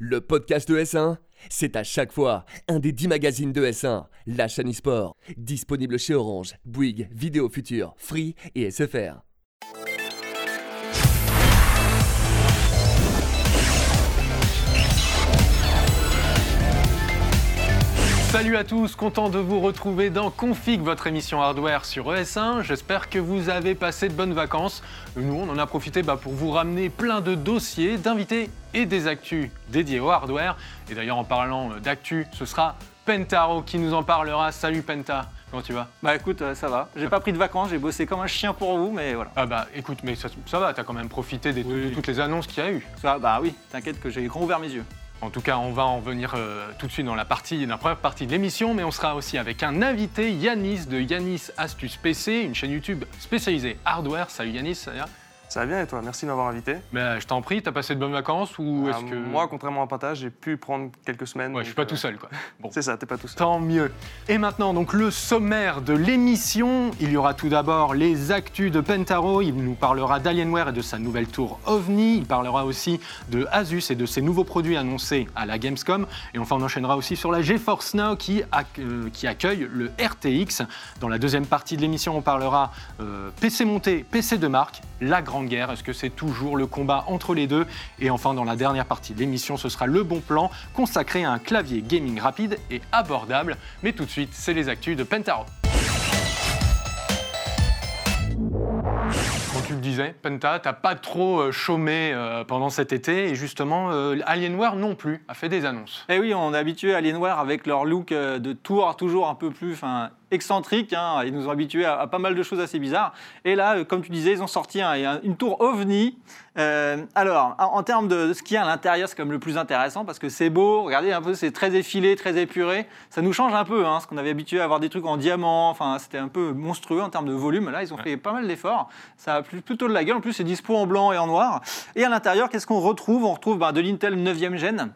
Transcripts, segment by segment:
le podcast de S1, c'est à chaque fois un des 10 magazines de S1, la chaîne e-sport, disponible chez Orange, Bouygues, Vidéo Future, Free et SFR. Salut à tous, content de vous retrouver dans Config, votre émission hardware sur ES1. J'espère que vous avez passé de bonnes vacances. Nous, on en a profité bah, pour vous ramener plein de dossiers, d'invités et des actus dédiés au hardware. Et d'ailleurs, en parlant d'actu, ce sera Pentaro qui nous en parlera. Salut Penta, comment tu vas? Bah écoute, euh, ça va. J'ai pas pris de vacances, j'ai bossé comme un chien pour vous, mais voilà. Ah bah écoute, mais ça, ça va, t'as quand même profité des- de toutes les annonces qu'il y a eu. Ça, bah oui, t'inquiète que j'ai grand ouvert mes yeux. En tout cas, on va en venir euh, tout de suite dans la, partie, dans la première partie de l'émission, mais on sera aussi avec un invité, Yanis de Yanis Astuce PC, une chaîne YouTube spécialisée hardware. Salut Yanis, ça Ça va bien et toi? Merci de m'avoir invité. Mais euh, je t'en prie, t'as passé de bonnes vacances ou Ah, est-ce que Moi, contrairement à Pinta, j'ai pu prendre quelques semaines. Ouais, je suis pas tout euh, seul quoi. Bon. C'est ça, t'es pas tout seul. Tant mieux. Et maintenant, donc le sommaire de l'émission. Il y aura tout d'abord les actus de Pentaro. Il nous parlera d'Alienware et de sa nouvelle tour OVNI. Il parlera aussi de Asus et de ses nouveaux produits annoncés à la Gamescom. Et enfin, on enchaînera aussi sur la GeForce Now qui, euh, qui accueille le RTX. Dans la deuxième partie de l'émission, on parlera euh, PC monté, PC de marque, la grande guerre. Est-ce que c'est toujours le combat entre les deux? Et enfin, dans la dernière partie de l'émission, ce sera le bon plan consacré à un clavier gaming rapide et abordable. Mais tout de suite, c'est les actus de Pentaro. Tu le disais, Penta, t'as pas trop euh, chômé euh, pendant cet été et justement, euh, Alienware non plus a fait des annonces. Et oui, on est habitué à Alienware avec leur look de tour toujours un peu plus enfin, excentrique. hein. Ils nous ont habitués à, à pas mal de choses assez bizarres. Et là, euh, comme tu disais, ils ont sorti un- un- une tour OVNI. Euh, alors, en, en termes de ce qu'il y a à l'intérieur, c'est comme le plus intéressant parce que c'est beau. Regardez un peu, c'est très effilé, très épuré. Ça nous change un peu, hein, parce qu'on avait habitué à avoir des trucs en diamant. Enfin, c'était un peu monstrueux en termes de volume. Là, ils ont fait pas mal d'efforts. Ça a plu- plutôt de la gueule. En plus, c'est dispo en blanc et en noir. Et à l'intérieur, qu'est-ce qu'on retrouve? On retrouve ben, de l'Intel 9e gen.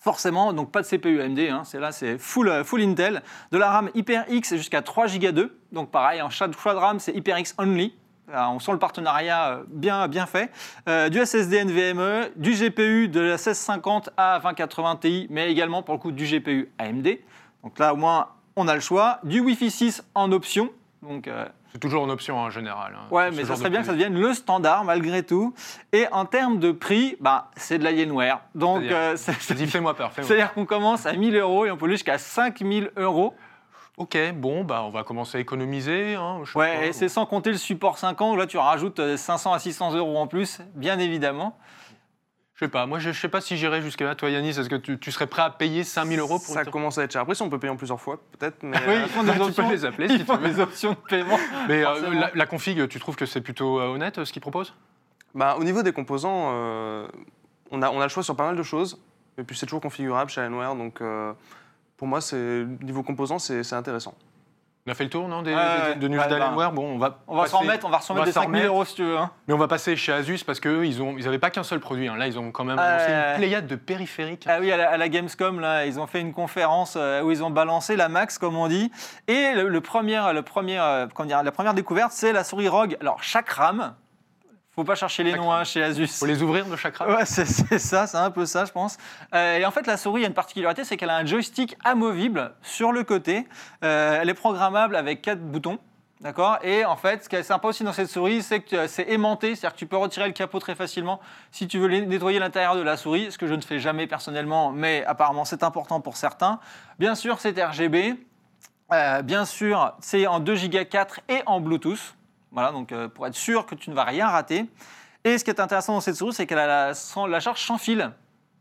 Forcément, donc pas de CPU AMD, hein, c'est là c'est full, euh, full Intel. De la RAM HyperX jusqu'à 3 Go 2. Donc pareil, en choix de RAM, c'est HyperX only. On sent le partenariat euh, bien, bien fait. Euh, du SSD NVMe, du GPU de la 1650 à 2080 Ti, mais également pour le coup du GPU AMD. Donc là au moins on a le choix. Du Wi-Fi 6 en option. Donc euh, C'est toujours une option en général. hein, Ouais, mais ça serait bien que ça devienne le standard malgré tout. Et en termes de prix, bah, c'est de l'Alienware. Donc, C'est-à-dire euh, fais-moi peur, c'est-à-dire qu'on commence à 1000 euros et on peut aller jusqu'à 5000 euros. Ok, bon, bah, on va commencer à économiser. hein, Ouais, et c'est sans compter le support 5 ans. où Là, tu rajoutes euh, 500 à 600 euros en plus, bien évidemment. Je sais pas, moi je sais pas si j'irai jusque là. Toi Yanis, est-ce que tu, tu serais prêt à payer 5000 euros pour Ça commence à être cher. Après, si on peut payer en plusieurs fois, peut-être. Mais Oui, euh, ils font des tu peux options. les appeler si font tu veux. des options de paiement. Mais euh, la, la config, tu trouves que c'est plutôt euh, honnête ce qu'ils proposent? Bah, au niveau des composants, euh, on, a, on a le choix sur pas mal de choses. Et puis, c'est toujours configurable chez Alienware. Donc, pour moi, c'est niveau composants, c'est c'est intéressant. On a fait le tour, non, des, Ouais, de news ouais, bah, d'Alienware Bon, on va, On va s'en remettre, on va remettre des s'en 5000 remettre. euros si tu veux. hein. Mais on va passer chez Asus parce qu'eux, ils n'avaient ils avaient pas qu'un seul produit. hein. Là, ils ont quand même Euh, annoncé une pléiade de périphériques. Ah oui, à la, à la Gamescom, là, ils ont fait une conférence euh, où ils ont balancé la max, comme on dit. Et le, le premier, le premier, euh, comment dire, la première découverte, c'est la souris ROG. Alors, chaque RAM, faut pas chercher les noms hein, chez Asus. Faut les ouvrir de chaque RAM Ouais, c'est ça, c'est un peu ça, je pense. Euh, et en fait, la souris a une particularité, c'est qu'elle a un joystick amovible sur le côté. Euh, elle est programmable avec quatre boutons. D'accord? Et en fait, ce qui est sympa aussi dans cette souris, c'est que euh, c'est aimanté, c'est-à-dire que tu peux retirer le capot très facilement si tu veux nettoyer l'intérieur de la souris, ce que je ne fais jamais personnellement, mais apparemment c'est important pour certains. Bien sûr, c'est RGB. Euh, bien sûr, c'est en 2 Go 4 et en Bluetooth. Voilà, donc euh, pour être sûr que tu ne vas rien rater. Et ce qui est intéressant dans cette souris, c'est qu'elle a la, sans- la charge sans fil.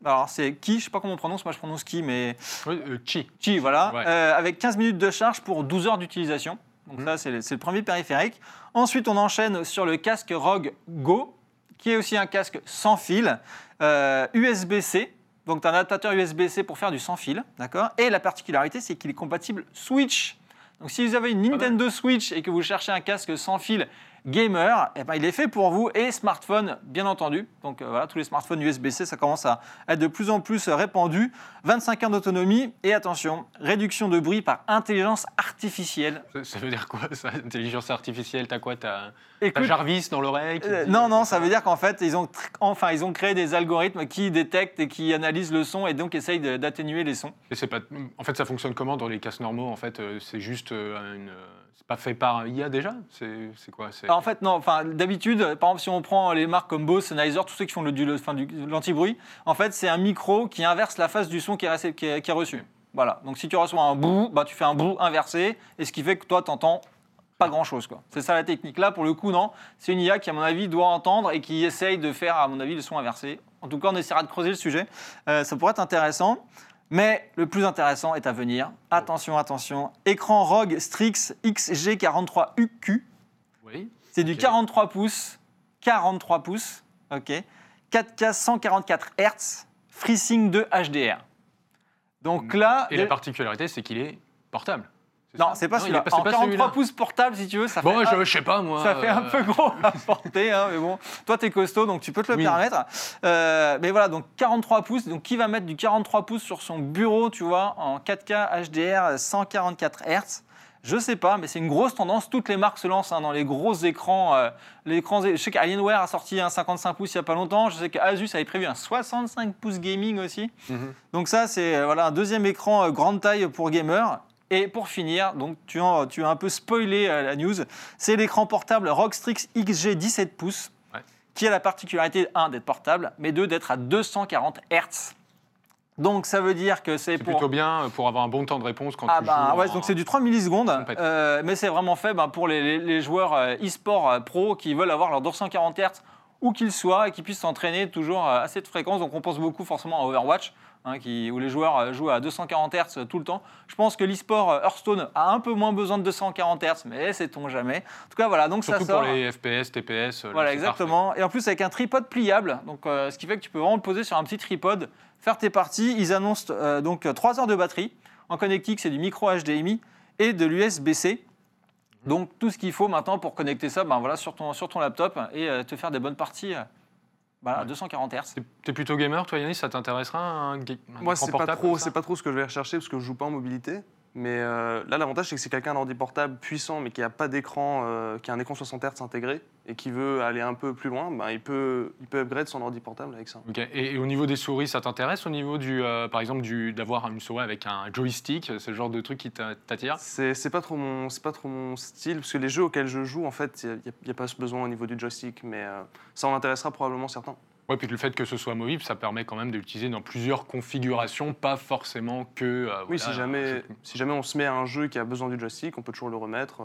Alors, c'est Ki, je ne sais pas comment on prononce, moi je prononce Ki, mais Oui, euh, Chi. Qi, voilà, Ouais. Euh, avec 15 minutes de charge pour 12 heures d'utilisation. Donc Mhm. ça, c'est le, premier périphérique. Ensuite, on enchaîne sur le casque ROG Go, qui est aussi un casque sans fil, euh, USB-C. Donc, tu as un adaptateur USB-C pour faire du sans fil, d'accord? Et la particularité, c'est qu'il est compatible Switch. Donc, si vous avez une Nintendo Switch et que vous cherchez un casque sans fil gamer, eh ben, il est fait pour vous et smartphone, bien entendu. Donc euh, voilà, tous les smartphones USB-C, ça commence à être de plus en plus répandu. 25 heures d'autonomie et attention, réduction de bruit par intelligence artificielle. Ça, ça veut dire quoi, ça Intelligence artificielle, t'as quoi? T'as Jarvis dans l'oreille Euh, non, non, ça veut dire qu'en fait, ils ont, enfin, ils ont créé des algorithmes qui détectent et qui analysent le son et donc essayent d'atténuer les sons. Et c'est pas... En fait, ça fonctionne comment dans les casques normaux En fait, euh, c'est juste une... C'est pas fait par IA déjà C'est quoi Alors, en fait, non, enfin, d'habitude, par exemple, si on prend les marques comme Bose, Sennheiser, tous ceux qui font le, du, le- enfin, l'anti-bruit, en fait, c'est un micro qui inverse la phase du son qui est, récep- qui est- qui est reçu. Voilà. Donc, si tu reçois un bout, bah, tu fais un bout inversé, et ce qui fait que toi, tu entends pas grand-chose. quoi. C'est ça la technique. Là, pour le coup, non. C'est une IA qui, à mon avis, doit entendre et qui essaye de faire, à mon avis, le son inversé. En tout cas, on essaiera de creuser le sujet. Euh, ça pourrait être intéressant. Mais le plus intéressant est à venir. Attention, attention. Écran ROG Strix XG43UQ. Oui. C'est du Ok. 43 pouces. 43 pouces. OK. 4K 144 Hz. FreeSync 2 HDR. Donc là. Et la particularité, c'est qu'il est portable. Non, c'est pas il celui-là. est pas- c'est En pas 43 celui-là. pouces portable, si tu veux, ça Bon, fait. je, je sais pas, moi. Ça fait un euh, peu gros à porter, hein, mais bon, toi t'es costaud donc tu peux te le Oui. permettre. Euh, mais voilà, donc 43 pouces, donc qui va mettre du 43 pouces sur son bureau, tu vois, en 4K HDR 144 Hz je sais pas, mais c'est une grosse tendance. Toutes les marques se lancent hein, dans les gros écrans. euh, les écrans je sais qu'Alienware a sorti un 55 pouces il n'y a pas longtemps. Je sais qu'Asus avait prévu un 65 pouces gaming aussi. Mhm. Donc ça, c'est voilà, un deuxième écran euh, grande taille pour gamer. Et pour finir, donc tu, en- tu as un peu spoilé euh, la news, c'est l'écran portable ROG Strix XG 17 pouces, Ouais. qui a la particularité, un, d'être portable, mais deux, d'être à 240 Hz. Donc ça veut dire que c'est pour... plutôt bien pour avoir un bon temps de réponse quand Ah tu bah joues. ouais, donc c'est du 3 millisecondes, euh, mais c'est vraiment fait bah, pour les, les- les joueurs euh, e-sport euh, pro qui veulent avoir leur 240 Hz où qu'ils soient et qui puissent s'entraîner toujours euh, à cette fréquence. Donc on pense beaucoup forcément à Overwatch, hein, qui, où les joueurs euh, jouent à 240 Hz tout le temps. Je pense que l'e-sport euh, Hearthstone a un peu moins besoin de 240 Hz, mais sait-on jamais. En tout cas voilà, donc Surtout ça sort. pour les FPS, TPS. là, Voilà, exactement. Et en plus, avec un tripode pliable, donc, euh, ce qui fait que tu peux vraiment le poser sur un petit tripode, faire tes parties. Ils annoncent euh, donc 3 heures de batterie. En connectique, c'est du micro HDMI et de l'USB-C. Donc, tout ce qu'il faut maintenant pour connecter ça ben, voilà, sur, ton, sur ton laptop et euh, te faire des bonnes parties voilà, à 240 Hz. T'es- plutôt gamer, toi, Yannis? Ça t'intéressera un, un Moi, c'est pas, trop, pas trop ce que je vais rechercher parce que je joue pas en mobilité. Mais euh, là, l'avantage, c'est que c'est quelqu'un d'ordi portable puissant, mais qui a pas d'écran, euh, qui a un écran 60 Hz intégré et qui veut aller un peu plus loin, ben, il, peut, il peut upgrade son ordi portable avec ça. Et, et au niveau des souris, ça t'intéresse Au niveau du, euh, par exemple, d'avoir une souris avec un joystick, c'est le genre de truc qui t'a- t'attire? C'est pas trop mon, pas trop mon style parce que les jeux auxquels je joue, en fait, il n'y a, pas ce besoin au niveau du joystick, mais ça en intéressera probablement certains. Ouais, puis le fait que ce soit mobile, ça permet quand même de l'utiliser dans plusieurs configurations, pas forcément que. euh, Oui, voilà, si jamais, si jamais on se met à un jeu qui a besoin du joystick, on peut toujours le remettre.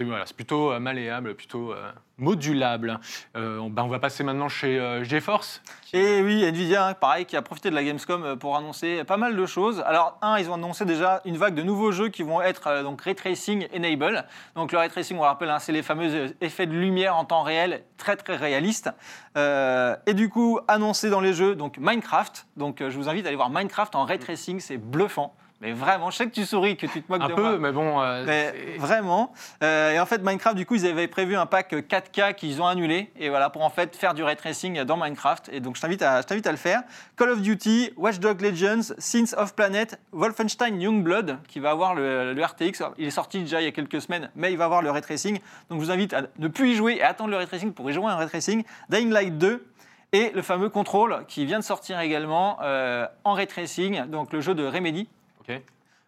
C'est voilà, plutôt euh, malléable, plutôt euh, modulable. Euh, on, bah, on va passer maintenant chez euh, GeForce. Et oui, Nvidia, hein, pareil, qui a profité de la Gamescom pour annoncer pas mal de choses. Alors, un, ils ont annoncé déjà une vague de nouveaux jeux qui vont être donc ray tracing enable. Donc, le ray tracing, on le rappelle, hein, c'est les fameux effets de lumière en temps réel, très très réalistes. Et du coup, annoncé dans les jeux, donc Minecraft. Donc, je vous invite à aller voir Minecraft en ray tracing, c'est bluffant. Mais vraiment, je sais que tu souris, que tu te moques Un de moi. peu, mais bon. euh, Mais vraiment. Euh, et en fait, Minecraft, du coup, ils avaient prévu un pack 4K qu'ils ont annulé. Et voilà, pour en fait faire du ray tracing dans Minecraft. Et donc, je t'invite à, je t'invite à le faire. Call of Duty, Watch Dogs Legends, Sins of Planet, Wolfenstein Youngblood, qui va avoir le, le RTX. Il est sorti déjà il y a quelques semaines, mais il va avoir le ray tracing. Donc, je vous invite à ne plus y jouer et attendre le ray tracing pour y jouer un ray tracing. Dying Light 2. Et le fameux Control qui vient de sortir également euh, en ray tracing, donc le jeu de Remedy. Ok.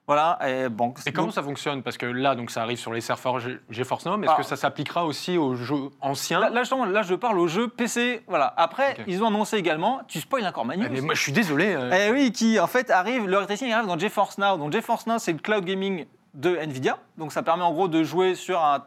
Voilà, et bon. Et comment donc- ça fonctionne? Parce que là, donc, ça arrive sur les serveurs Ge- GeForce Now, mais est-ce Ah. que ça s'appliquera aussi aux jeux anciens? Là, là, justement, là, je parle aux jeux PC. Voilà. Après, ils ont annoncé également, tu spoil encore ma news. Eh, Mais moi, je suis désolé. euh, Eh oui, qui en fait arrive, le ray tracing arrive dans GeForce Now. Donc GeForce Now, c'est le cloud gaming de Nvidia. Donc ça permet en gros de jouer sur un,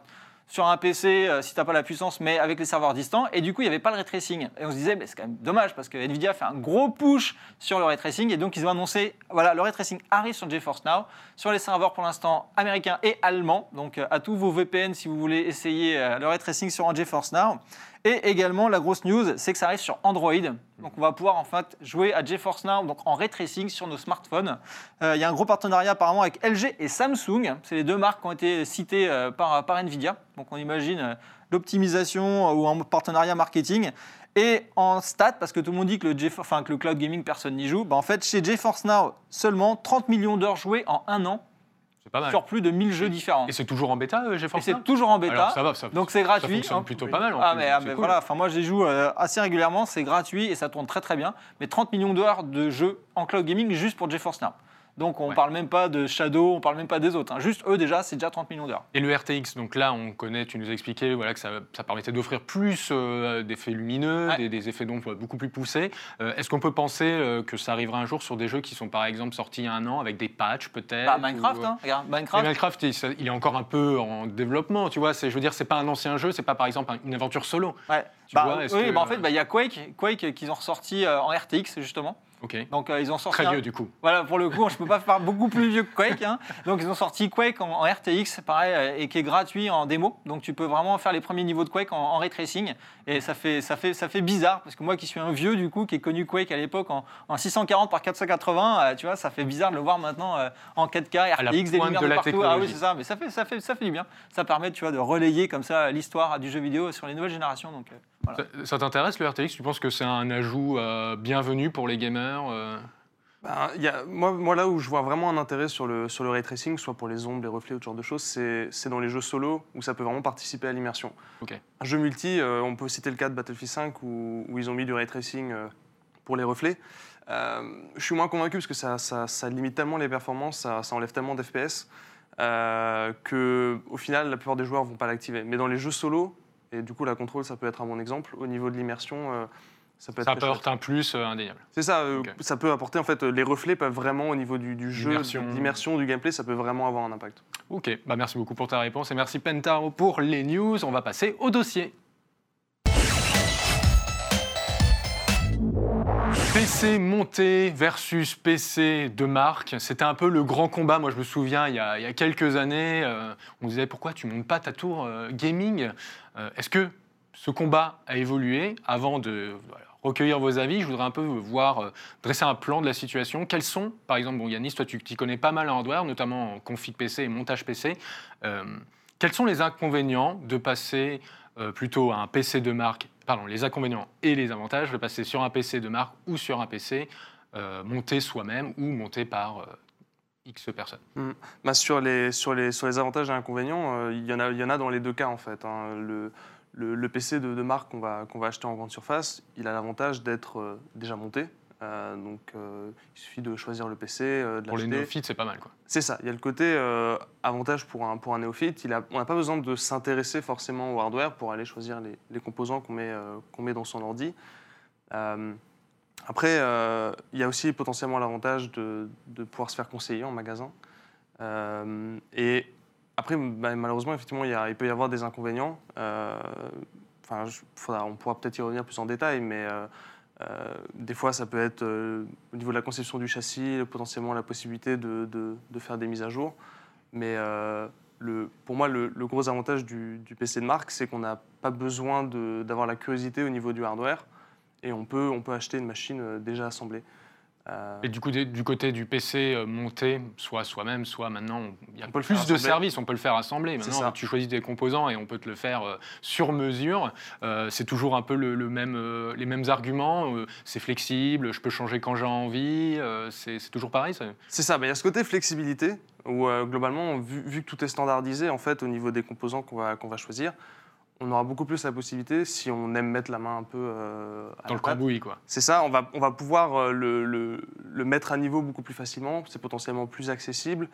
sur un PC euh, si tu n'as pas la puissance, mais avec les serveurs distants. Et du coup, il n'y avait pas le ray tracing. Et on se disait, mais c'est quand même dommage parce que Nvidia fait un gros push sur le ray tracing. Et donc ils ont annoncé, voilà, le ray tracing arrive sur GeForce Now, sur les serveurs pour l'instant américains et allemands. Donc euh, à tous vos VPN si vous voulez essayer euh, le ray tracing sur un GeForce Now. Et également, la grosse news, c'est que ça arrive sur Android. Donc, on va pouvoir en fait jouer à GeForce Now donc en ray tracing sur nos smartphones. Il y a un gros partenariat apparemment avec LG et Samsung. C'est les deux marques qui ont été citées par, par Nvidia. Donc, on imagine euh, l'optimisation euh, ou un partenariat marketing. Et en stats, parce que tout le monde dit que le, enfin, que le cloud gaming, personne n'y joue, bah, en fait, chez GeForce Now, seulement 30 millions d'heures jouées en un an C'est pas mal. sur plus de 1000 jeux différents. Et c'est toujours en bêta, euh, GeForce c'est Now? toujours en bêta. Alors, ça va, ça, Donc c'est ça gratuit. fonctionne hein. plutôt pas mal. en Ah plus, mais, ah, c'est mais cool. voilà, enfin moi j'y joue euh, assez régulièrement, c'est gratuit et ça tourne très très bien. Mais 30 millions d'heures de jeux en cloud gaming juste pour GeForce Now. Donc on Ouais. parle même pas de Shadow, on parle même pas des autres. hein. Juste eux déjà, c'est déjà 30 millions d'heures. Et le RTX, donc là, on connaît, tu nous as expliqué voilà, que ça, ça permettait d'offrir plus euh, d'effets lumineux, Ouais. des, des effets d'ombre beaucoup plus poussés. Euh, Est-ce qu'on peut penser euh, que ça arrivera un jour sur des jeux qui sont par exemple sortis il y a un an avec des patchs peut-être Bah, Minecraft, ou, hein, regarde, Minecraft. Minecraft, il, ça- il est encore un peu en développement, tu vois. Je veux dire, c'est pas un ancien jeu, c'est pas par exemple un- une aventure solo. Ouais. Tu Bah, vois, oui, que- bah, en fait, bah, il y a Quake, Quake qu'ils ont ressorti en RTX justement. Donc euh, ils ont sorti Très un- vieux du coup. Voilà, pour le coup, je peux pas faire beaucoup plus vieux que Quake. hein. Donc, ils ont sorti Quake en, en RTX, pareil, euh, et qui est gratuit en démo. Donc, tu peux vraiment faire les premiers niveaux de Quake en, en ray tracing. Et ça fait, ça, fait, ça fait bizarre, parce que moi qui suis un vieux, du coup, qui ai connu Quake à l'époque en, en 640 par 480, euh, tu vois, ça fait bizarre de le voir maintenant euh, en 4K, À la RTX, des lumières de de la partout. Ah oui, c'est ça, mais ça fait, ça, fait, ça fait du bien. Ça permet, tu vois, de relayer comme ça l'histoire du jeu vidéo sur les nouvelles générations. Donc, voilà. Ça, ça t'intéresse le RTX? Tu penses que c'est un ajout bienvenu pour les gamers? Euh Ben, il y a- moi, moi, là où je vois vraiment un intérêt sur le, sur le ray tracing, soit pour les ombres, les reflets ce genre de choses, c'est dans les jeux solo où ça peut vraiment participer à l'immersion. Un jeu multi, euh, on peut citer le cas de Battlefield 5 où, où ils ont mis du ray tracing euh, pour les reflets. Euh, je suis moins convaincu parce que ça, ça- ça limite tellement les performances, ça, ça enlève tellement d'FPS que au final la plupart des joueurs vont pas l'activer. Mais dans les jeux solo, et du coup la contrôle ça peut être un bon exemple, au niveau de l'immersion, ça peut être Ça apporte un plus euh, indéniable. C'est ça, euh, ça peut apporter en fait euh, les reflets peuvent vraiment au niveau du, du jeu, L'immersion. de l'immersion, du gameplay, ça peut vraiment avoir un impact. Ok, bah merci beaucoup pour ta réponse et merci Pentaro pour les news. On va passer au dossier. PC monté versus PC de marque, c'était un peu le grand combat. Moi, je me souviens, il y a, il y a quelques années, euh, on disait pourquoi tu montes pas ta tour euh, gaming? Euh, Est-ce que ce combat a évolué Avant de recueillir vos avis, je voudrais un peu voir, euh, dresser un plan de la situation. Quels sont, par exemple, bon, Yanis, toi, tu connais pas mal en hardware, notamment en config PC et montage PC. Euh, quels sont les inconvénients de passer euh, plutôt à un PC de marque Pardon, les inconvénients et les avantages de passer sur un PC de marque ou sur un PC monté soi-même ou monté par X personnes? Bah, sur, les, sur, les, sur les avantages et inconvénients, il y, en a- y en a dans les deux cas en fait. hein. Le- le PC de, de marque qu'on va, qu'on va acheter en grande surface, il a l'avantage d'être euh, déjà monté. Euh, donc euh, il suffit de choisir le PC, euh, de Pour les néophytes, c'est pas mal. Quoi. C'est ça, il y a le côté avantage pour un, pour un néophyte. Il a, on n'a pas besoin de s'intéresser forcément au hardware pour aller choisir les, les composants qu'on met, qu'on met dans son ordi. Après, il y a aussi potentiellement l'avantage de, de pouvoir se faire conseiller en magasin. Et après, bah, malheureusement, effectivement, il, peut y avoir des inconvénients. Euh, Enfin, on pourra peut-être y revenir plus en détail, mais euh, euh, des fois, ça peut être au niveau de la conception du châssis, potentiellement la possibilité de, faire des mises à jour. Mais pour moi, le, gros avantage du, PC de marque, c'est qu'on n'a pas besoin d'avoir la curiosité au niveau du hardware et on peut, acheter une machine déjà assemblée. Et du, coup, du côté du PC euh, monté, soit soi-même, soit maintenant, il y a On peut le plus de assembler. services, on peut le faire assembler. Maintenant, tu choisis des composants et on peut te le faire euh, sur mesure. Euh, c'est toujours un peu le, le même, euh, les mêmes arguments. euh, c'est flexible, je peux changer quand j'ai envie. c'est toujours pareil. C'est ça, bah, il y a ce côté flexibilité où globalement, vu, vu que tout est standardisé en fait au niveau des composants qu'on va, qu'on va choisir, on aura beaucoup plus la possibilité, si on aime mettre la main un peu euh, à Dans le cambouis, quoi. C'est ça, on va, on va pouvoir euh, le, le- le mettre à niveau beaucoup plus facilement, c'est potentiellement plus accessible.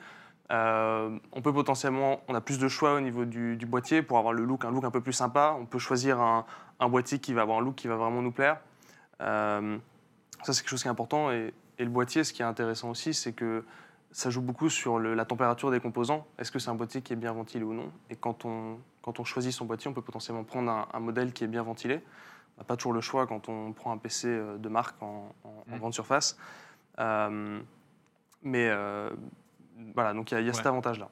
Euh, on peut potentiellement, on a plus de choix au niveau du, du boîtier pour avoir le look, un look un peu plus sympa. On peut choisir un, un boîtier qui va avoir un look qui va vraiment nous plaire. Euh, ça, c'est quelque chose qui est important. Et, et le boîtier, ce qui est intéressant aussi, c'est que ça joue beaucoup sur le- la température des composants. Est-ce que c'est un boîtier qui est bien ventilé ou non? Et quand on, quand on choisit son boîtier, on peut potentiellement prendre un, un modèle qui est bien ventilé. On n'a pas toujours le choix quand on prend un PC euh, de marque en, en- en Mm. grande surface. Euh, mais euh, voilà, donc il y a, il y a cet avantage-là.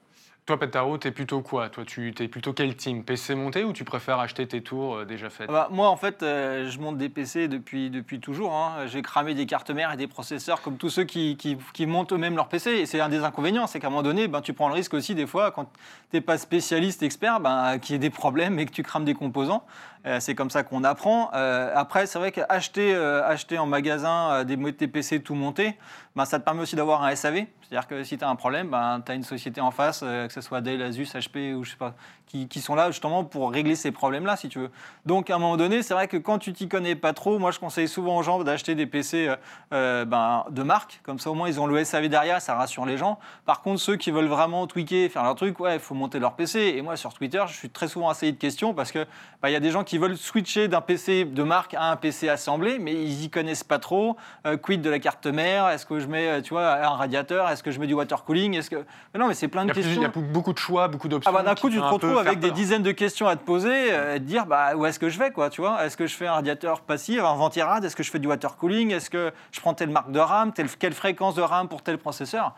Toi, Petaro, t'es plutôt quoi Toi, tu es plutôt quel team PC monté ou tu préfères acheter tes tours euh, déjà faites Ah bah, moi, en fait, euh, je monte des PC depuis, depuis toujours. hein. J'ai cramé des cartes mères et des processeurs comme tous ceux qui, qui, montent eux-mêmes leur PC. Et c'est un des inconvénients, c'est qu'à un moment donné, ben, tu prends le risque aussi, des fois, quand tu n'es pas spécialiste, expert, ben, qu'il y ait des problèmes et que tu crames des composants. Euh, c'est comme ça qu'on apprend. Après, c'est vrai qu'acheter acheter en magasin des, des PC tout montés, ben, ça te permet aussi d'avoir un SAV. C'est-à-dire que si tu as un problème, ben, tu as une société en face, euh, que ce soit Dell, Asus, HP ou je sais pas, qui, qui sont là justement pour régler ces problèmes-là, si tu veux. Donc à un moment donné, c'est vrai que quand tu t'y connais pas trop, moi je conseille souvent aux gens d'acheter des PC euh, euh, ben, de marque, comme ça au moins ils ont le SAV derrière, ça rassure les gens. Par contre, ceux qui veulent vraiment tweaker, faire leur truc, ouais, il faut monter leur PC. Et moi sur Twitter, je suis très souvent assailli de questions parce que ben, il y a des gens qui veulent switcher d'un PC de marque à un PC assemblé, mais ils y connaissent pas trop. Quid de la carte mère? Est-ce que je mets, euh, tu vois, un radiateur Est-ce que je mets du water cooling Est-ce que mais non, mais c'est plein Il de plus- questions. il y a beaucoup de choix, beaucoup d'options. Ah bah d'un coup, tu te retrouves avec des dizaines de questions à te poser euh, et te dire bah, où est-ce que je vais quoi, tu vois? Est-ce que je fais un radiateur passif, un ventirad Est-ce que je fais du water cooling? Est-ce que je prends telle marque de RAM telle, Quelle fréquence de RAM pour tel processeur?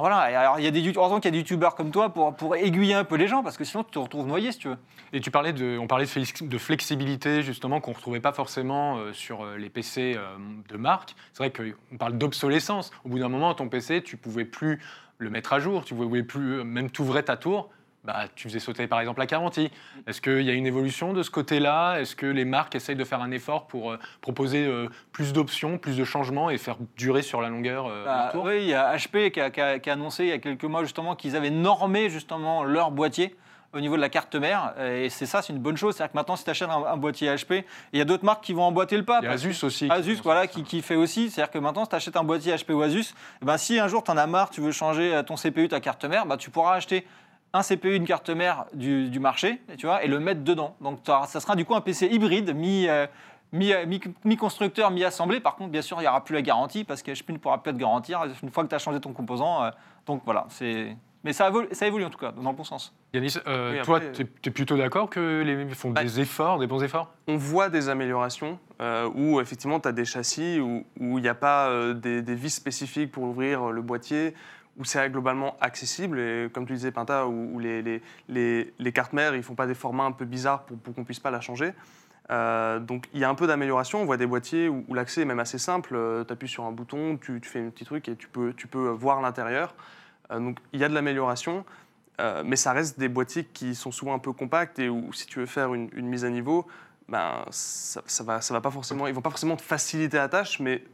Voilà, et alors il y a des heureusement qu'il y a des youtubeurs comme toi pour, aiguiller un peu les gens parce que sinon tu te retrouves noyé si tu veux. Et tu parlais de, on parlait de, flex- de flexibilité justement qu'on ne retrouvait pas forcément euh, sur euh, les PC euh, de marque. C'est vrai qu'on parle d'obsolescence. Au bout d'un moment, ton PC, tu pouvais plus le mettre à jour, tu pouvais plus même t'ouvrir ta tour. Bah, tu faisais sauter par exemple la garantie. Est-ce qu'il y a une évolution de ce côté-là? Est-ce que les marques essayent de faire un effort pour euh, proposer euh, plus d'options, plus de changements et faire durer sur la longueur euh, Bah, oui, il y a HP qui a, qui a- qui a annoncé il y a quelques mois justement qu'ils avaient normé justement leur boîtier au niveau de la carte mère. Et c'est ça, c'est une bonne chose. C'est-à-dire que maintenant, si tu achètes un, un boîtier HP, il y a d'autres marques qui vont emboîter le pas. Il y a Asus aussi. Asus, voilà, qui, qui fait aussi. C'est-à-dire que maintenant, si tu achètes un boîtier HP ou Asus, eh ben, si un jour tu en as marre, tu veux changer euh, ton CPU, ta carte mère, bah, tu pourras acheter un CPU, une carte mère du, du marché, et tu vois, et le mettre dedans. Donc ça sera du coup un PC hybride, mi, euh, mi, euh, mi- mi-constructeur, mi-assemblé. Par contre, bien sûr, il n'y aura plus la garantie parce que HP ne pourra plus te garantir une fois que tu as changé ton composant. euh, donc voilà, c'est. Mais ça évolue, ça évolue en tout cas, dans le bon sens. Yanis, euh, Oui, toi, tu es, plutôt d'accord que les font Bah, des efforts, des bons efforts? on voit des améliorations euh, où effectivement tu as des châssis où il n'y a pas euh, des, des vis spécifiques pour ouvrir le boîtier, où c'est globalement accessible. Et comme tu disais, Pinta, où, les, les, les, cartes mères, ils font pas des formats un peu bizarres pour, pour qu'on puisse pas la changer. Euh, donc il y a un peu d'amélioration. On voit des boîtiers où, l'accès est même assez simple. tu appuies sur un bouton, tu, fais un petit truc et tu peux, tu peux voir l'intérieur. Euh, donc il y a de l'amélioration. Euh, mais ça reste des boîtiers qui sont souvent un peu compacts et où si tu veux faire une, une mise à niveau, ben, ça, ça va, ça va pas forcément, ils vont pas forcément te faciliter la tâche, mais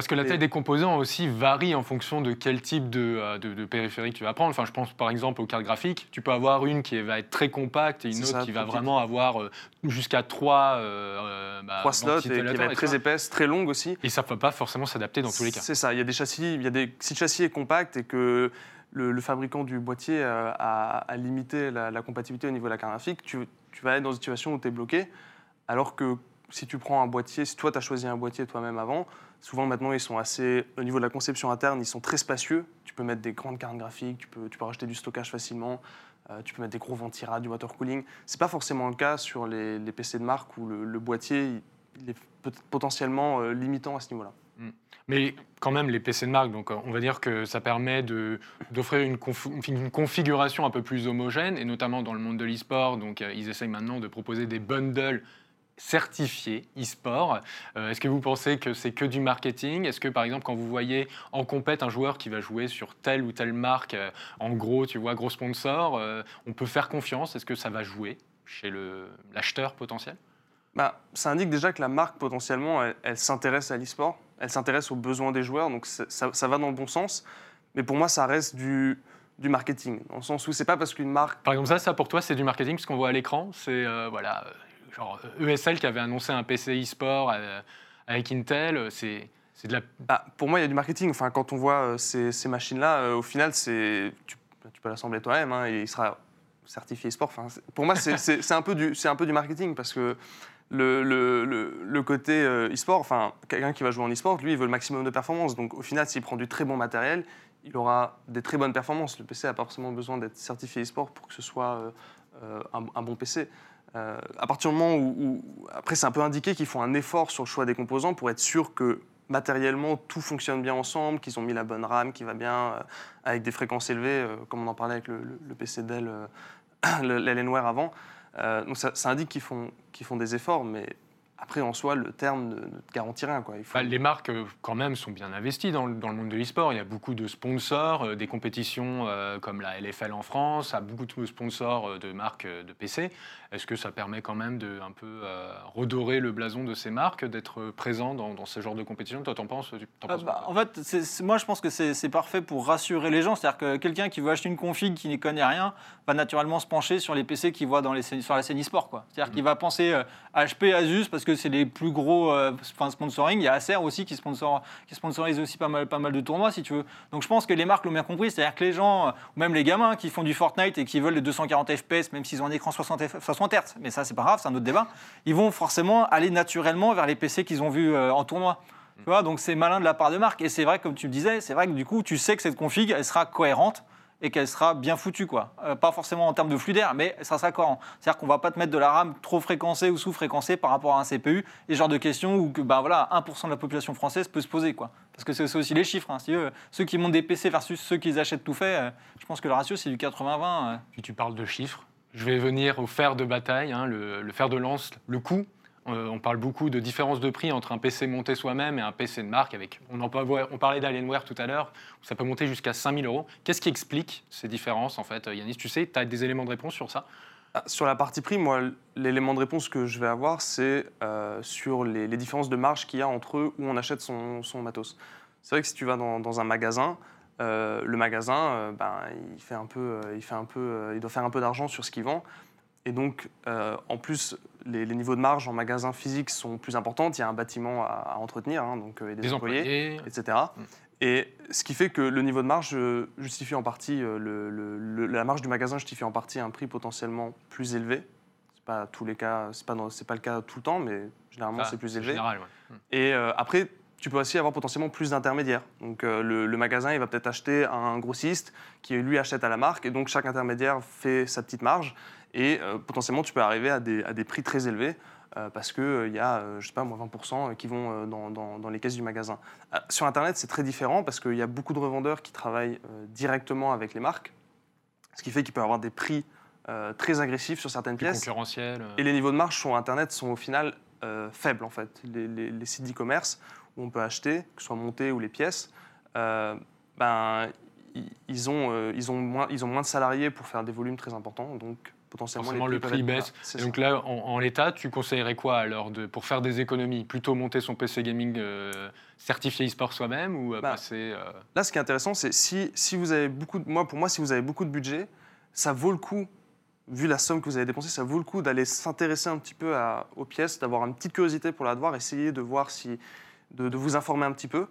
Parce que la taille des composants aussi varie en fonction de quel type de, euh, de, de périphérique tu vas prendre. Enfin, je pense par exemple aux cartes graphiques. Tu peux avoir une qui va être très compacte et une autre ça, qui va vraiment avoir euh, jusqu'à trois, euh, bah, trois slots et qui va être très épaisse, très longue aussi. Et ça ne peut pas forcément s'adapter dans tous les cas. C'est ça. Il y a des châssis, il y a des si le châssis est compact et que le, le fabricant du boîtier a, a limité la, la compatibilité au niveau de la carte graphique, tu, tu vas être dans une situation où tu es bloqué. Alors que si tu prends un boîtier, si toi tu as choisi un boîtier toi-même avant, souvent maintenant ils sont assez, au niveau de la conception interne, ils sont très spacieux. Tu peux mettre des grandes cartes graphiques, tu peux, tu peux rajouter du stockage facilement, euh, tu peux mettre des gros ventirades, du water cooling. C'est pas forcément le cas sur les, PC de marque où le, boîtier il, est potentiellement euh, limitant à ce niveau-là. Mais quand même, les PC de marque, donc on va dire que ça permet d'offrir une, une configuration un peu plus homogène, et notamment dans le monde de l'e-sport. Donc euh, ils essayent maintenant de proposer des bundles certifiés e-sport. Euh, Est-ce que vous pensez que c'est que du marketing? Est-ce que par exemple, quand vous voyez en compète un joueur qui va jouer sur telle ou telle marque, euh, en gros, tu vois, gros sponsor, euh, on peut faire confiance? Est-ce que ça va jouer chez l'acheteur potentiel? Bah, ça indique déjà que la marque, potentiellement, elle, elle s'intéresse à l'e-sport, elle s'intéresse aux besoins des joueurs, donc ça, va dans le bon sens. Mais pour moi, ça reste du, du marketing, dans le sens où c'est pas parce qu'une marque. Par exemple, ça, ça pour toi, c'est du marketing, parce qu'on voit à l'écran, c'est voilà, genre ESL qui avait annoncé un PC e-sport euh, avec Intel, euh, c'est de la. Bah, pour moi, il y a du marketing. Enfin, quand on voit euh, ces, machines-là, au final, tu, tu peux l'assembler toi-même hein, il sera certifié e-sport. Enfin, pour moi, c'est- un, peu du- un peu du marketing parce que le, le, côté e-sport, enfin, quelqu'un qui va jouer en e-sport, lui, il veut le maximum de performance. Donc, au final, s'il prend du très bon matériel, il aura des très bonnes performances. Le PC n'a pas forcément besoin d'être certifié e-sport pour que ce soit un bon PC. Euh, à partir du moment où, après, c'est un peu indiqué qu'ils font un effort sur le choix des composants pour être sûr que matériellement tout fonctionne bien ensemble, qu'ils ont mis la bonne RAM qui va bien euh, avec des fréquences élevées, euh, comme on en parlait avec le, PC Dell, l'Alienware avant. Donc ça, ça indique qu'ils font, qu'ils font des efforts, mais après en soi, le terme ne, ne te garantit rien. Quoi. Il faut- Bah, les marques, euh, quand même, sont bien investies dans, le- dans le monde de l'e-sport. Il y a beaucoup de sponsors, euh, des compétitions euh, comme la LFL en France, a beaucoup de sponsors euh, de marques euh, de PC. Est-ce que ça permet quand même de un peu euh, redorer le blason de ces marques, d'être présent dans, dans ce genre de compétition? Toi, t'en penses, tu- t'en Ah penses bah, quoi en fait, c'est- c'est- moi je pense que c'est c'est parfait pour rassurer les gens. C'est-à-dire que quelqu'un qui veut acheter une config qui n'y connaît rien va naturellement se pencher sur les PC qu'il voit dans les, sur la scène e-sport. quoi. C'est-à-dire qu'il va penser euh, HP, Asus parce que c'est les plus gros euh, sponsoring. Il y a Acer aussi qui, sponsor, qui sponsorise aussi pas mal, de tournois si tu veux. Donc je pense que les marques l'ont bien compris. C'est-à-dire que les gens, euh, ou même les gamins qui font du Fortnite et qui veulent les 240 FPS, même s'ils ont un écran 60, F- 60 Hz, mais ça c'est pas grave, c'est un autre débat, ils vont forcément aller naturellement vers les PC qu'ils ont vus euh, en tournoi. Donc c'est malin de la part de marque. Et c'est vrai, comme tu le disais, c'est vrai que du coup, tu sais que cette config, elle sera cohérente et qu'elle sera bien foutue. Quoi. Euh, pas forcément en termes de flux d'air, mais ça sera cohérent. C'est-à-dire qu'on va pas te mettre de la RAM trop fréquencée ou sous-fréquencée par rapport à un CPU. Et genre de questions où que, ben voilà, 1% de la population française peut se poser. Quoi. Parce que c'est aussi les chiffres. hein. Si eux, ceux qui montent des PC versus ceux qui achètent tout fait, euh, je pense que le ratio, c'est du 80-20. euh. Puis tu parles de chiffres. Je vais venir au fer de bataille, hein, le, le fer de lance, le coût. Euh, on parle beaucoup de différence de prix entre un PC monté soi-même et un PC de marque. Avec, on, parlait d'Alienware tout à l'heure, ça peut monter jusqu'à 5000 euros. Qu'est-ce qui explique ces différences en fait Yanis, tu sais, tu as des éléments de réponse sur ça? Ah, Sur la partie prix, moi, l'élément de réponse que je vais avoir, c'est euh, sur les, différences de marge qu'il y a entre eux où on achète son, matos. C'est vrai que si tu vas dans, un magasin, euh, le magasin, euh, ben, il, fait un peu, euh, euh, il doit faire un peu d'argent sur ce qu'il vend. Et donc, euh, en plus, les, les niveaux de marge en magasin physique sont plus importants. Il y a un bâtiment à, à entretenir, hein, donc, euh, et des, Des employés employés, etc. Et ce qui fait que le niveau de marge euh, justifie en partie, le- le- le- la marge du magasin justifie en partie un prix potentiellement plus élevé. C'est pas tous les cas, c'est pas, dans- c'est pas le cas tout le temps, mais généralement Enfin, c'est plus élevé. général, ouais. Et euh, après, tu peux aussi avoir potentiellement plus d'intermédiaires. Donc euh, le, le magasin, il va peut-être acheter à un grossiste qui lui achète à la marque, et donc chaque intermédiaire fait sa petite marge. Et euh, potentiellement, tu peux arriver à des, à des prix très élevés. euh, parce qu'il y a, euh, je sais pas, moi, 20% qui vont euh, dans, dans- dans les caisses du magasin. Euh, sur Internet, c'est très différent parce qu'il y a beaucoup de revendeurs qui travaillent euh, directement avec les marques, ce qui fait qu'il peut avoir des prix euh, très agressifs sur certaines Plus pièces. concurrentiel. euh. Et les niveaux de marge sur Internet sont au final euh, faibles, en fait. Les, les- les sites d'e-commerce où on peut acheter, que ce soit monté ou les pièces, euh, ben, ils, ont, euh, ils, ont moins, ils ont moins de salariés pour faire des volumes très importants, donc potentiellement Forcément, les le prix baisse. Et donc là, en, en l'état, tu conseillerais quoi alors de, pour faire des économies Plutôt monter son PC gaming euh, certifié e-sport soi-même ou euh, Bah, passer euh, Là, ce qui est intéressant, c'est si, si vous avez beaucoup de, moi, pour moi, si vous avez beaucoup de budget, ça vaut le coup, vu la somme que vous avez dépensée, ça vaut le coup d'aller s'intéresser un petit peu à- aux pièces, d'avoir une petite curiosité pour la voir, essayer de voir si, de, de vous informer un petit peu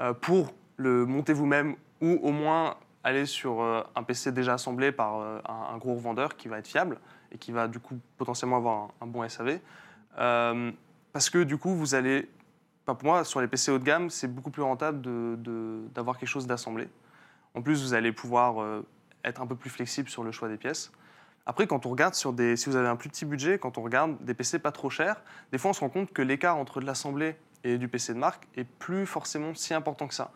euh, pour le monter vous-même ou au moins aller sur euh, un PC déjà assemblé par euh, un, gros revendeur qui va être fiable et qui va du coup potentiellement avoir un, bon SAV. Euh, parce que du coup, vous allez Enfin, pour moi, sur les PC haut de gamme, c'est beaucoup plus rentable de- de- d'avoir quelque chose d'assemblé. En plus, vous allez pouvoir être un peu plus flexible sur le choix des pièces. Après, quand on regarde sur des, si vous avez un plus petit budget, quand on regarde des PC pas trop chers, des fois on se rend compte que l'écart entre de l'assemblé et du PC de marque est plus forcément si important que ça.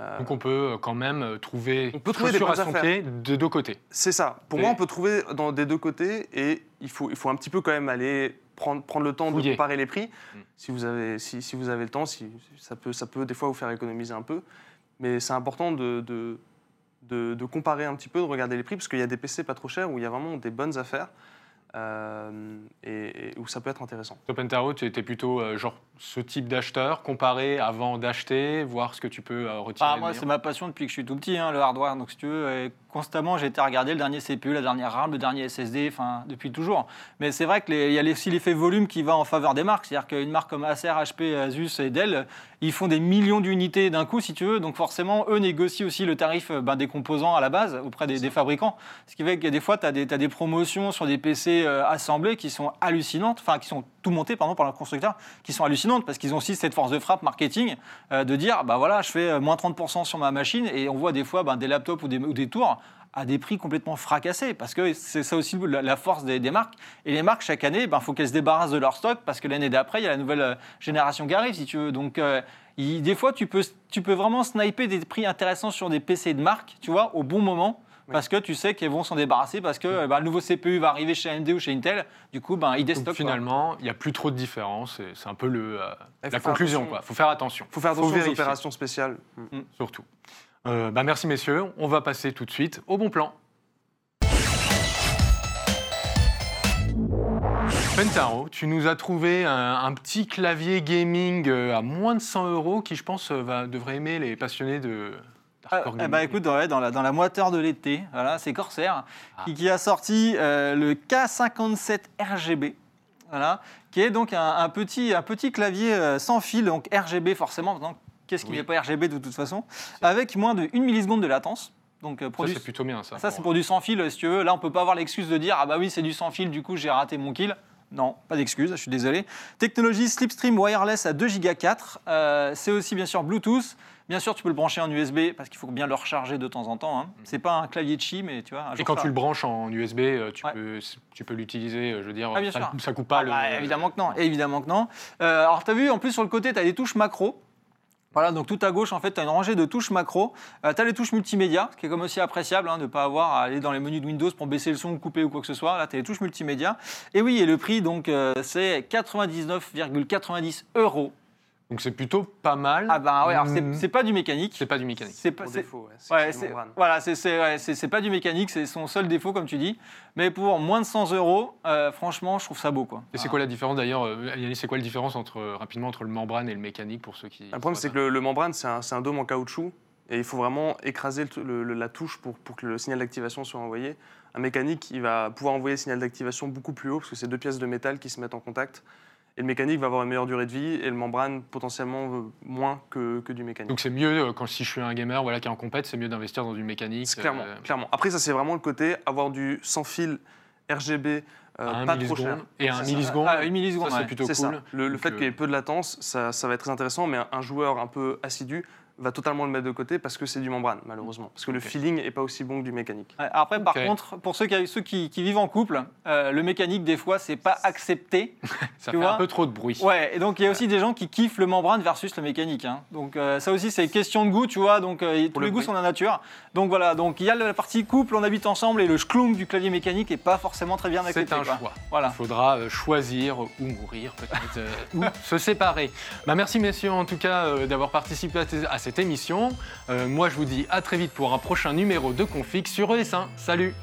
Euh, Donc on peut euh, quand même euh, trouver On peut trouver des à son affaires. pied de deux côtés. C'est ça. Pour Et- moi, on peut trouver dans des deux côtés et il faut, il faut un petit peu quand même aller prendre, prendre le temps Fouiller. de comparer les prix. Mm. Si, vous avez, si, si vous avez le temps, si, ça, peut, ça peut des fois vous faire économiser un peu. Mais c'est important de, de, de- de comparer un petit peu, de regarder les prix, parce qu'il y a des PC pas trop chers où il y a vraiment des bonnes affaires euh, et, et où ça peut être intéressant. Toi, Pentaro, tu étais plutôt euh, genre ce type d'acheteur, comparer avant d'acheter, voir ce que tu peux euh, retirer. Ah, moi, c'est ma passion depuis que je suis tout petit, hein, le hardware. Donc, si tu veux, et constamment, j'ai été regarder le dernier CPU, la dernière RAM, le dernier SSD, enfin, depuis toujours. Mais c'est vrai qu'il y a aussi l'effet volume qui va en faveur des marques. C'est-à-dire qu'une marque comme Acer, HP, Asus et Dell, ils font des millions d'unités d'un coup, si tu veux. Donc, forcément, eux négocient aussi le tarif euh, ben, des composants à la base auprès des, des fabricants. Ce qui fait que des fois, tu as, des promotions sur des PC euh, assemblés qui sont hallucinantes, enfin, qui sont tout montés pardon, par le constructeur, qui sont hallucinantes parce qu'ils ont aussi cette force de frappe marketing euh, de dire bah voilà, je fais moins 30% sur ma machine et on voit des fois ben, des laptops ou des, ou des tours à des prix complètement fracassés parce que c'est ça aussi la, force des, des marques. Et les marques, chaque année, il faut qu'elles se débarrassent de leur stock parce que l'année d'après, il y a la nouvelle euh, génération qui arrive, si tu veux. Donc, euh, il- des fois, tu peux, tu peux vraiment sniper des prix intéressants sur des PC de marque, tu vois, au bon moment. Parce que tu sais qu'ils vont s'en débarrasser, parce que bah, le nouveau CPU va arriver chez AMD ou chez Intel. Du coup, ben, ils Donc, déstockent. finalement, il n'y a plus trop de différence. C'est un peu le, euh, la conclusion. Il faut faire attention, Il faut faire Faut attention aux opérations spéciales. Mm. surtout. Euh, bah, merci messieurs. On va passer tout de suite au bon plan. Pentaro, tu nous as trouvé un, un petit clavier gaming euh, à moins de 100 euros qui, je pense, euh, va, devrait aimer les passionnés de Ah, eh ben, écoute, ouais, dans, la, dans la moiteur de l'été, voilà, c'est Corsair Ah. qui, qui a sorti euh, le K57 RGB. Voilà, qui est donc un, un petit, un petit clavier sans fil, donc RGB forcément. Donc, Qu'est-ce qui Oui. n'est pas RGB de toute façon Avec moins de 1 milliseconde de latence. Donc, euh, Ça, c'est plutôt bien, ça. ça, c'est pour du sans fil, si tu veux. Là, on peut pas avoir l'excuse de dire Ah bah oui, c'est du sans fil, du coup, j'ai raté mon kill. Non, pas d'excuse, je suis désolé. Technologie Slipstream Wireless à 2 Go 4. Euh, c'est aussi, bien sûr, Bluetooth. Bien sûr, tu peux le brancher en USB parce qu'il faut bien le recharger de temps en temps. Hein. C'est pas un clavier de chi, mais tu vois. un Et quand ça- tu le branches en USB, euh, tu Ouais. peux, tu peux l'utiliser, euh, je veux dire, Ah, bien ça, sûr. ça coupe pas Ah le... bah, évidemment que non, évidemment que non. Euh, alors, tu as vu, en plus, sur le côté, tu as des touches macro. Voilà, donc tout à gauche, en fait, tu as une rangée de touches macro. tu as les touches multimédia, ce qui est comme aussi appréciable, hein, de ne pas avoir à aller dans les menus de Windows pour baisser le son, couper ou quoi que ce soit. Là, tu as les touches multimédia. Et oui, et le prix, donc, euh, c'est 99,90 euros. Donc c'est plutôt pas mal. Ah bah ouais, alors c'est- Mm. c'est pas du mécanique. C'est pas du mécanique. C'est pas, défaut, ouais, c'est voilà, c'est c'est- ouais, c'est- c'est pas du mécanique, c'est son seul défaut, comme tu dis. Mais pour moins de 100 euros, euh, franchement, je trouve ça beau. Quoi. Et c'est quoi la différence d'ailleurs, euh, Yannis, c'est quoi la différence entre, euh, rapidement entre le membrane et le mécanique pour ceux qui... Le problème, c'est que le, le membrane, c'est un, c'est un dôme en caoutchouc. Et il faut vraiment écraser le- le- le- la touche pour, pour que le signal d'activation soit envoyé. Un mécanique, il va pouvoir envoyer le signal d'activation beaucoup plus haut, parce que c'est deux pièces de métal qui se mettent en contact. Et le mécanique va avoir une meilleure durée de vie, et le membrane, potentiellement, moins que, que du mécanique. Donc c'est mieux, euh, quand si je suis un gamer voilà, qui est en compète, c'est mieux d'investir dans du mécanique. Clairement, euh, clairement. Après, ça, c'est vraiment le côté avoir du sans fil RGB, euh, pas trop cher. et à un milliseconde. Ah, une milliseconde, ça, c'est ouais. plutôt cool. ça. Le, le fait euh, qu'il y ait peu de latence, ça, ça va être très intéressant, mais un, un joueur un peu assidu va totalement le mettre de côté parce que c'est du membrane, malheureusement. Parce que le feeling n'est pas aussi bon que du mécanique. Ouais, Après, par contre, pour ceux qui, ceux qui, qui vivent en couple, euh, le mécanique, des fois, c'est pas accepté. Ça tu fait vois un peu trop de bruit. Ouais, et donc il y a aussi des gens qui kiffent le membrane versus le mécanique. hein. Donc euh, ça aussi, c'est question de goût, tu vois. Donc euh, tous le les goûts prix. sont la nature. Donc voilà, donc il y a la partie couple, on habite ensemble, et le schlong du clavier mécanique est pas forcément très bien accepté. C'est un quoi. choix. Voilà. Il faudra euh, choisir ou mourir peut-être, euh, ou se séparer. Bah, merci messieurs en tout cas euh, d'avoir participé à, à émission. Euh, moi je vous dis à très vite pour un prochain numéro de Config sur ES1. Salut